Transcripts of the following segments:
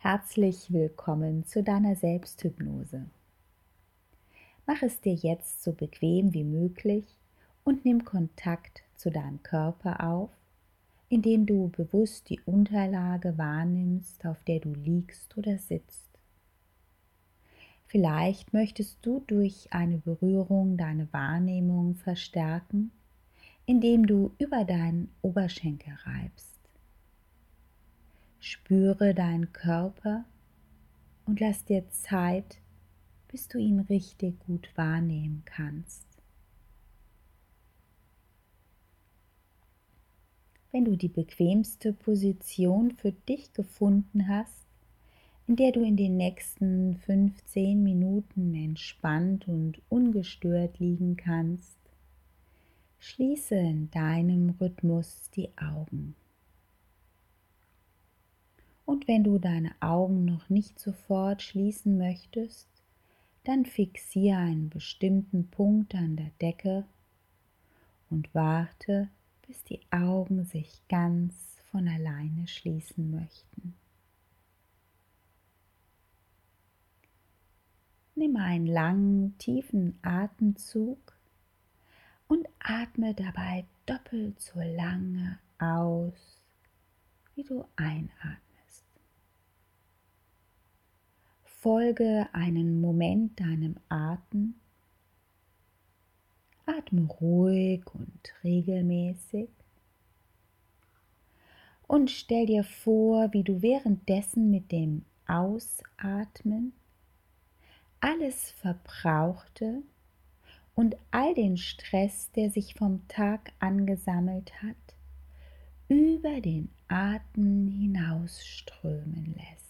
Herzlich willkommen zu deiner Selbsthypnose. Mach es dir jetzt so bequem wie möglich und nimm Kontakt zu deinem Körper auf, indem du bewusst die Unterlage wahrnimmst, auf der du liegst oder sitzt. Vielleicht möchtest du durch eine Berührung deine Wahrnehmung verstärken, indem du über deinen Oberschenkel reibst. Spüre deinen Körper und lass dir Zeit, bis du ihn richtig gut wahrnehmen kannst. Wenn du die bequemste Position für dich gefunden hast, in der du in den nächsten 15 Minuten entspannt und ungestört liegen kannst, schließe in deinem Rhythmus die Augen. Und wenn du deine Augen noch nicht sofort schließen möchtest, dann fixiere einen bestimmten Punkt an der Decke und warte, bis die Augen sich ganz von alleine schließen möchten. Nimm einen langen, tiefen Atemzug und atme dabei doppelt so lange aus, wie du einatmest. Folge einen Moment deinem Atem. Atme ruhig und regelmäßig. Und stell dir vor, wie du währenddessen mit dem Ausatmen alles Verbrauchte und all den Stress, der sich vom Tag angesammelt hat, über den Atem hinausströmen lässt.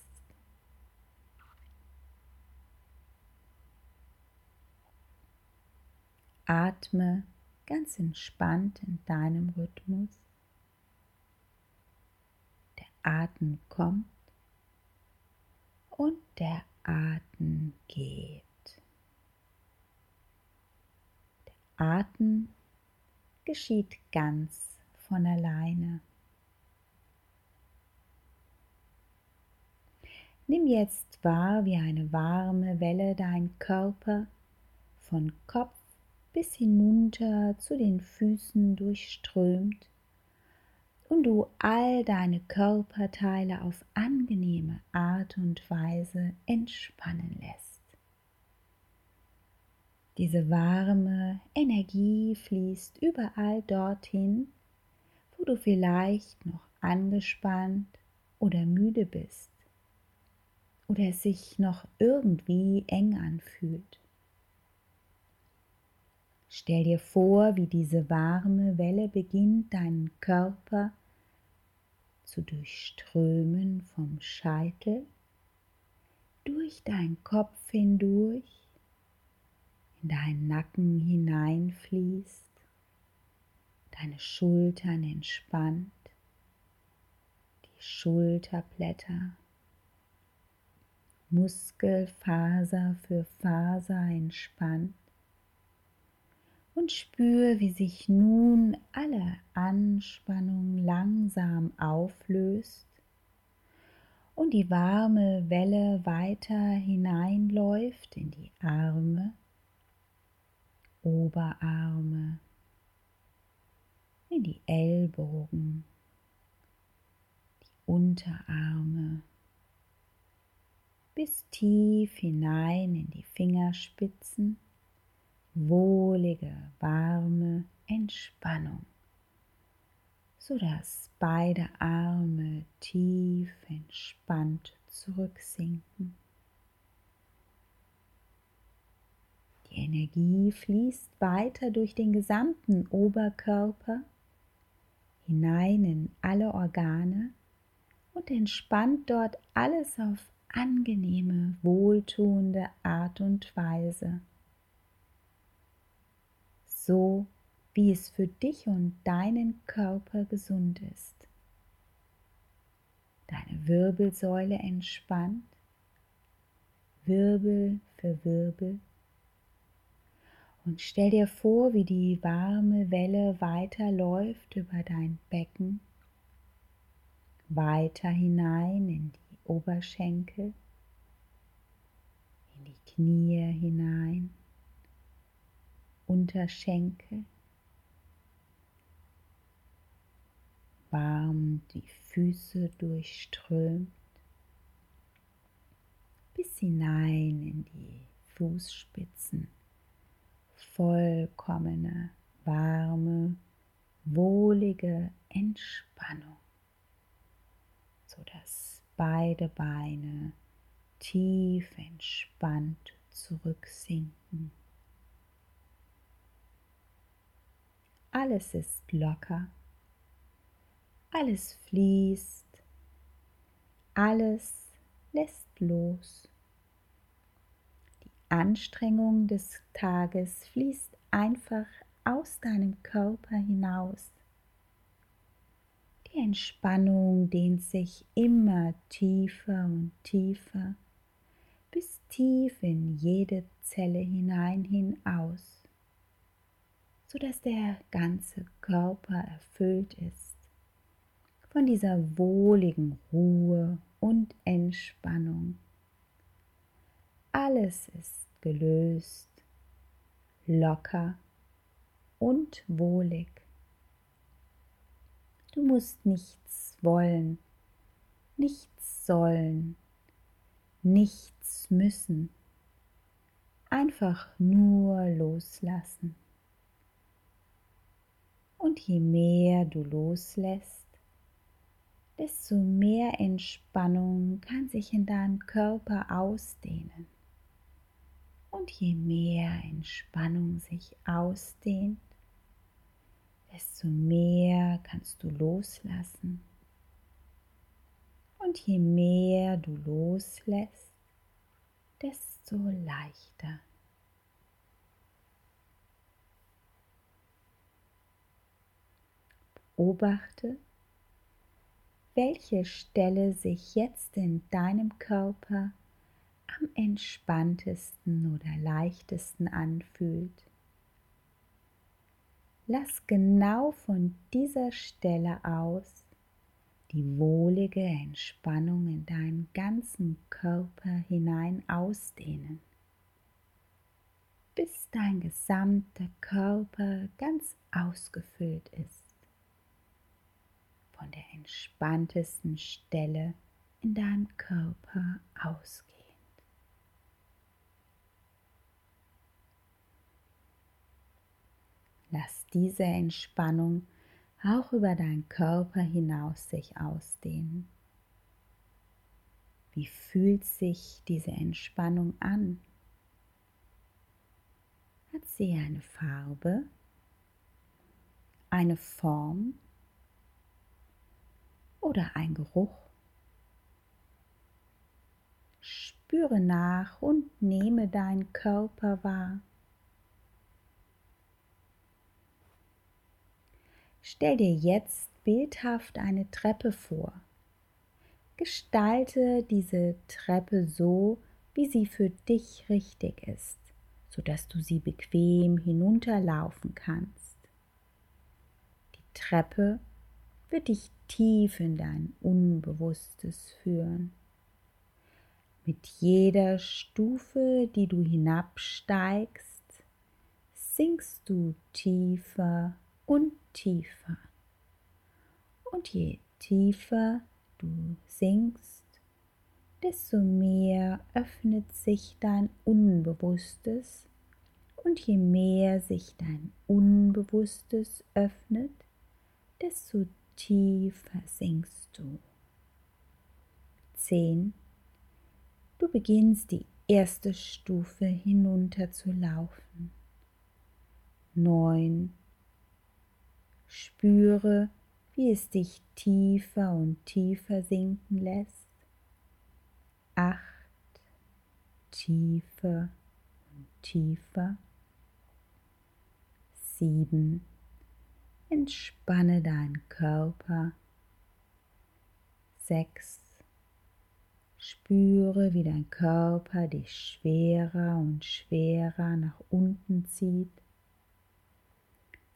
Atme ganz entspannt in deinem Rhythmus. Der Atem kommt und der Atem geht. Der Atem geschieht ganz von alleine. Nimm jetzt wahr, wie eine warme Welle dein Körper von Kopf bis hinunter zu den Füßen durchströmt und du all deine Körperteile auf angenehme Art und Weise entspannen lässt. Diese warme Energie fließt überall dorthin, wo du vielleicht noch angespannt oder müde bist oder es sich noch irgendwie eng anfühlt. Stell dir vor, wie diese warme Welle beginnt, deinen Körper zu durchströmen vom Scheitel durch deinen Kopf hindurch, in deinen Nacken hineinfließt, deine Schultern entspannt, die Schulterblätter, Muskelfaser für Faser entspannt und spür, wie sich nun alle Anspannung langsam auflöst und die warme Welle weiter hineinläuft in die Arme, Oberarme, in die Ellbogen, die Unterarme, bis tief hinein in die Fingerspitzen wohlige, warme Entspannung, sodass beide Arme tief entspannt zurücksinken. Die Energie fließt weiter durch den gesamten Oberkörper hinein in alle Organe und entspannt dort alles auf angenehme, wohltuende Art und Weise so wie es für dich und deinen Körper gesund ist. Deine Wirbelsäule entspannt, Wirbel für Wirbel. Und stell dir vor, wie die warme Welle weiterläuft über dein Becken, weiter hinein in die Oberschenkel, in die Knie hinein, Unterschenkel, warm die Füße durchströmt, bis hinein in die Fußspitzen, vollkommene, warme, wohlige Entspannung, sodass beide Beine tief entspannt zurücksinken. Alles ist locker alles fließt, alles lässt los. Die Anstrengung des Tages fließt einfach aus deinem Körper hinaus. Die Entspannung dehnt sich immer tiefer und tiefer bis tief in jede Zelle hinein hin aus, sodass der ganze Körper erfüllt ist von dieser wohligen Ruhe und Entspannung. Alles ist gelöst, locker und wohlig. Du musst nichts wollen, nichts sollen, nichts müssen, einfach nur loslassen. Und je mehr du loslässt, desto mehr Entspannung kann sich in deinem Körper ausdehnen. Und je mehr Entspannung sich ausdehnt, desto mehr kannst du loslassen. Und je mehr du loslässt, desto leichter. Beobachte, welche Stelle sich jetzt in deinem Körper am entspanntesten oder leichtesten anfühlt. Lass genau von dieser Stelle aus die wohlige Entspannung in deinen ganzen Körper hinein ausdehnen, bis dein gesamter Körper ganz ausgefüllt ist von der entspanntesten Stelle in deinem Körper ausgehend. Lass diese Entspannung auch über deinen Körper hinaus sich ausdehnen. Wie fühlt sich diese Entspannung an? Hat sie eine Farbe, eine Form oder ein Geruch. Spüre nach und nehme deinen Körper wahr. Stell dir jetzt bildhaft eine Treppe vor. Gestalte diese Treppe so, wie sie für dich richtig ist, sodass du sie bequem hinunterlaufen kannst. Die Treppe wird dich tief in dein Unbewusstes führen. Mit jeder Stufe, die du hinabsteigst, sinkst du tiefer und tiefer. Und je tiefer du sinkst, desto mehr öffnet sich dein Unbewusstes und je mehr sich dein Unbewusstes öffnet, desto tiefer sinkst du. Zehn. Du beginnst die erste Stufe hinunter zu laufen. Neun. Spüre, wie es dich tiefer und tiefer sinken lässt. Acht. Tiefer und tiefer. Sieben Entspanne deinen Körper. 6. Spüre, wie dein Körper dich schwerer und schwerer nach unten zieht.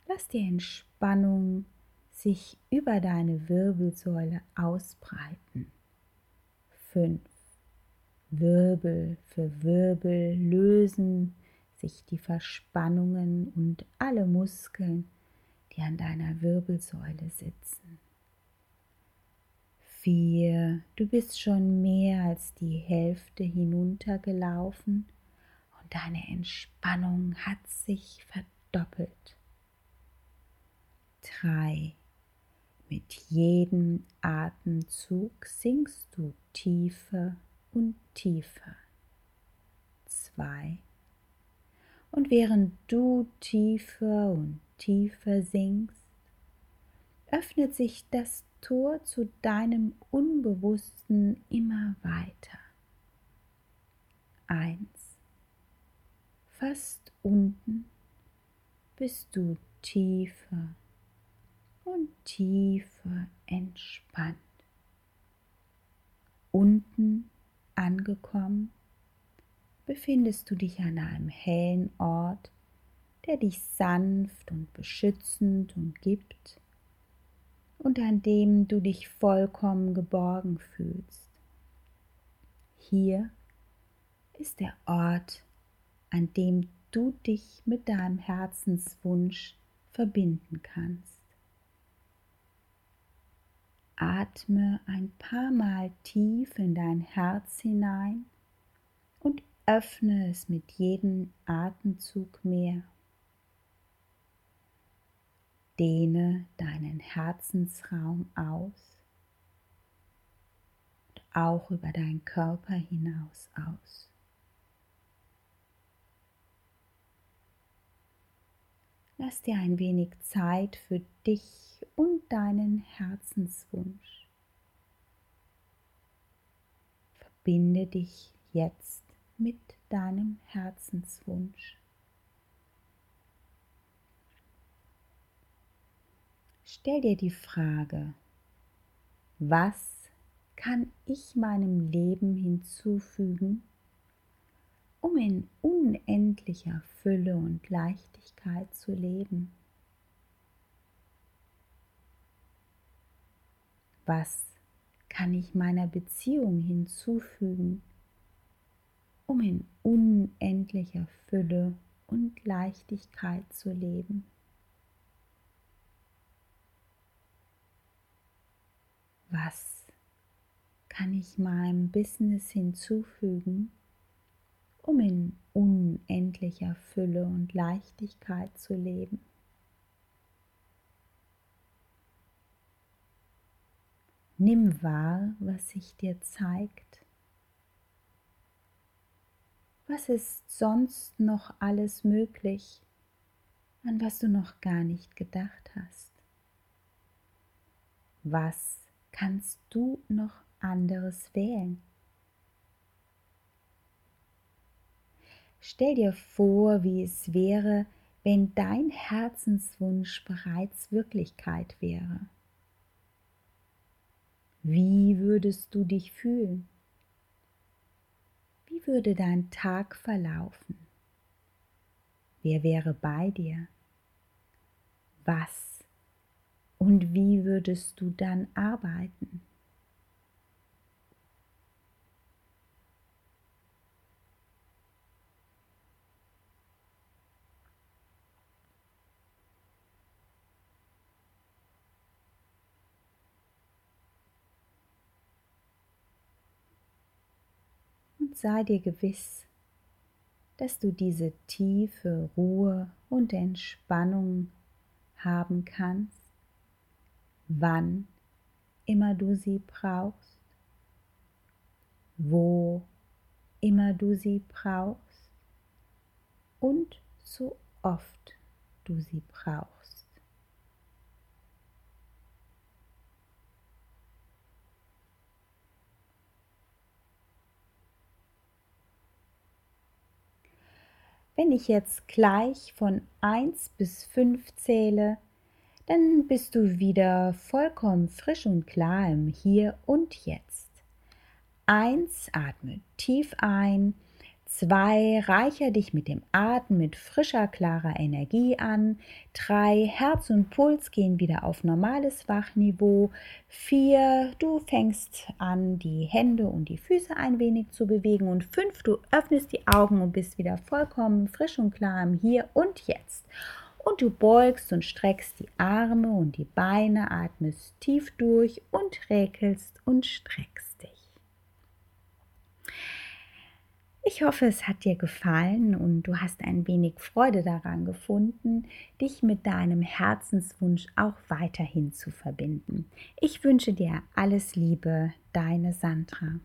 Lass die Entspannung sich über deine Wirbelsäule ausbreiten. fünf. Wirbel für Wirbel lösen sich die Verspannungen und alle Muskeln, die an deiner Wirbelsäule sitzen. Vier, du bist schon mehr als die Hälfte hinuntergelaufen und deine Entspannung hat sich verdoppelt. Drei, mit jedem Atemzug sinkst du tiefer und tiefer. Zwei. Und während du tiefer und tiefer sinkst, öffnet sich das Tor zu deinem Unbewussten immer weiter. Eins. Fast unten bist du tiefer und tiefer entspannt. Unten angekommen, befindest du dich an einem hellen Ort, der dich sanft und beschützend umgibt und an dem du dich vollkommen geborgen fühlst. Hier ist der Ort, an dem du dich mit deinem Herzenswunsch verbinden kannst. Atme ein paar Mal tief in dein Herz hinein und öffne es mit jedem Atemzug mehr. Dehne deinen Herzensraum aus und auch über deinen Körper hinaus aus. Lass dir ein wenig Zeit für dich und deinen Herzenswunsch. Verbinde dich jetzt mit deinem Herzenswunsch. Stell dir die Frage, was kann ich meinem Leben hinzufügen, um in unendlicher Fülle und Leichtigkeit zu leben. Was kann ich meiner Beziehung hinzufügen, um in unendlicher Fülle und Leichtigkeit zu leben? Was kann ich meinem Business hinzufügen, um in unendlicher Fülle und Leichtigkeit zu leben. Nimm wahr, was sich dir zeigt. Was ist sonst noch alles möglich, an was du noch gar nicht gedacht hast? Was kannst du noch anderes wählen? Stell dir vor, wie es wäre, wenn dein Herzenswunsch bereits Wirklichkeit wäre. Wie würdest du dich fühlen? Wie würde dein Tag verlaufen? Wer wäre bei dir? Was und wie würdest du dann arbeiten? und sei dir gewiss, dass du diese tiefe Ruhe und Entspannung haben kannst, wann immer du sie brauchst, wo immer du sie brauchst und so oft du sie brauchst. Wenn ich jetzt gleich von 1 bis 5 zähle, dann bist du wieder vollkommen frisch und klar im Hier und Jetzt. 1, atme tief ein, 2. Reicher dich mit dem Atem mit frischer, klarer Energie an. 3. Herz und Puls gehen wieder auf normales Wachniveau. 4. Du fängst an, die Hände und die Füße ein wenig zu bewegen. Und 5. Du öffnest die Augen und bist wieder vollkommen frisch und klar im Hier und Jetzt. Und du beugst und streckst die Arme und die Beine, atmest tief durch und räkelst und streckst dich. Ich hoffe, es hat dir gefallen und du hast ein wenig Freude daran gefunden, dich mit deinem Herzenswunsch auch weiterhin zu verbinden. Ich wünsche dir alles Liebe, deine Sandra.